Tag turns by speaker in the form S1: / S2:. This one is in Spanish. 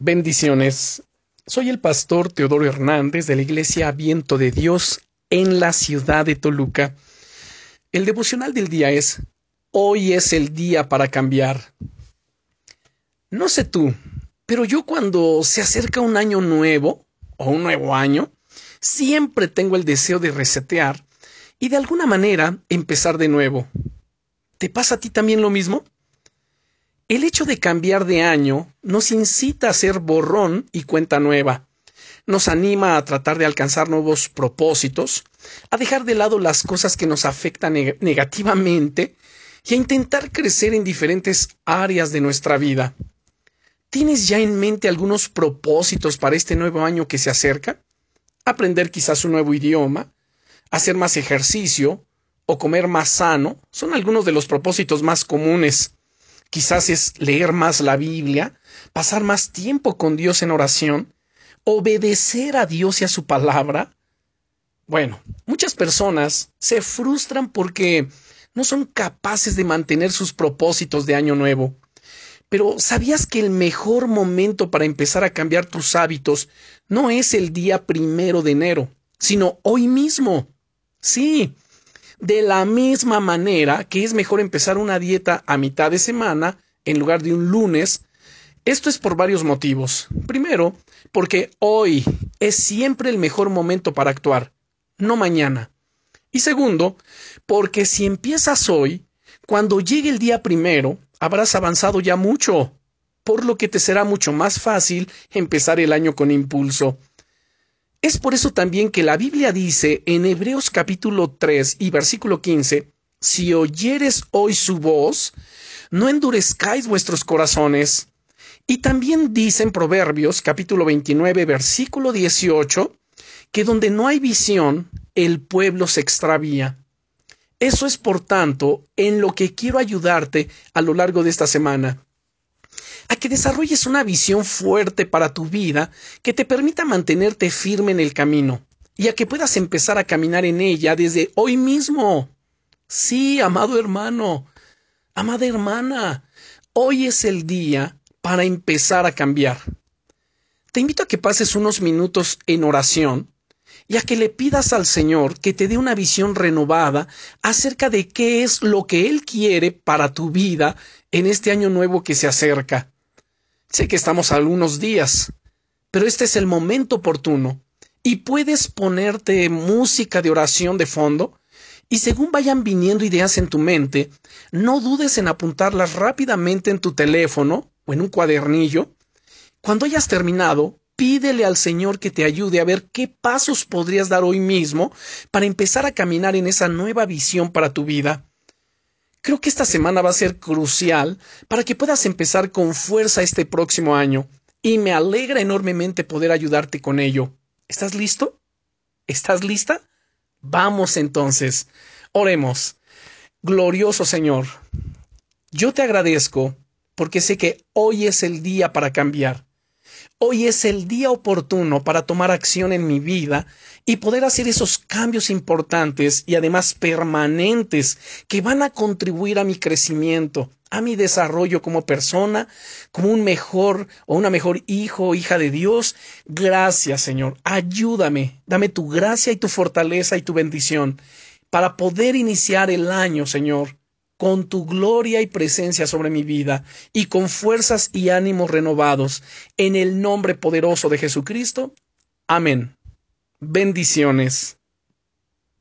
S1: Bendiciones. Soy el pastor Teodoro Hernández de la Iglesia Viento de Dios en la ciudad de Toluca. El devocional del día es Hoy es el día para cambiar. No sé tú, pero yo cuando se acerca un año nuevo o un nuevo año, siempre tengo el deseo de resetear y de alguna manera empezar de nuevo. ¿Te pasa a ti también lo mismo? El hecho de cambiar de año nos incita a ser borrón y cuenta nueva. Nos anima a tratar de alcanzar nuevos propósitos, a dejar de lado las cosas que nos afectan negativamente y a intentar crecer en diferentes áreas de nuestra vida. ¿Tienes ya en mente algunos propósitos para este nuevo año que se acerca? Aprender quizás un nuevo idioma, hacer más ejercicio o comer más sano son algunos de los propósitos más comunes. Quizás es leer más la Biblia, pasar más tiempo con Dios en oración, obedecer a Dios y a su palabra. Bueno, muchas personas se frustran porque no son capaces de mantener sus propósitos de año nuevo. Pero ¿sabías que el mejor momento para empezar a cambiar tus hábitos no es el día primero de enero, sino hoy mismo? Sí, de la misma manera que es mejor empezar una dieta a mitad de semana en lugar de un lunes, esto es por varios motivos. Primero, porque hoy es siempre el mejor momento para actuar, no mañana. Y segundo, porque si empiezas hoy, cuando llegue el día primero, habrás avanzado ya mucho, por lo que te será mucho más fácil empezar el año con impulso. Es por eso también que la Biblia dice en Hebreos capítulo 3 y versículo 15, si oyeres hoy su voz, no endurezcáis vuestros corazones. Y también dice en Proverbios capítulo 29 versículo 18, que donde no hay visión, el pueblo se extravía. Eso es, por tanto, en lo que quiero ayudarte a lo largo de esta semana a que desarrolles una visión fuerte para tu vida que te permita mantenerte firme en el camino y a que puedas empezar a caminar en ella desde hoy mismo. Sí, amado hermano, amada hermana, hoy es el día para empezar a cambiar. Te invito a que pases unos minutos en oración y a que le pidas al Señor que te dé una visión renovada acerca de qué es lo que Él quiere para tu vida en este año nuevo que se acerca. Sé que estamos algunos días, pero este es el momento oportuno y puedes ponerte música de oración de fondo y según vayan viniendo ideas en tu mente, no dudes en apuntarlas rápidamente en tu teléfono o en un cuadernillo. Cuando hayas terminado, pídele al Señor que te ayude a ver qué pasos podrías dar hoy mismo para empezar a caminar en esa nueva visión para tu vida. Creo que esta semana va a ser crucial para que puedas empezar con fuerza este próximo año y me alegra enormemente poder ayudarte con ello. ¿Estás listo? ¿Estás lista? Vamos entonces. Oremos. Glorioso Señor, yo te agradezco porque sé que hoy es el día para cambiar. Hoy es el día oportuno para tomar acción en mi vida y poder hacer esos cambios importantes y además permanentes que van a contribuir a mi crecimiento, a mi desarrollo como persona, como un mejor o una mejor hijo o hija de Dios. Gracias, Señor. Ayúdame. Dame tu gracia y tu fortaleza y tu bendición para poder iniciar el año, Señor, con tu gloria y presencia sobre mi vida, y con fuerzas y ánimos renovados, en el nombre poderoso de Jesucristo. Amén. Bendiciones.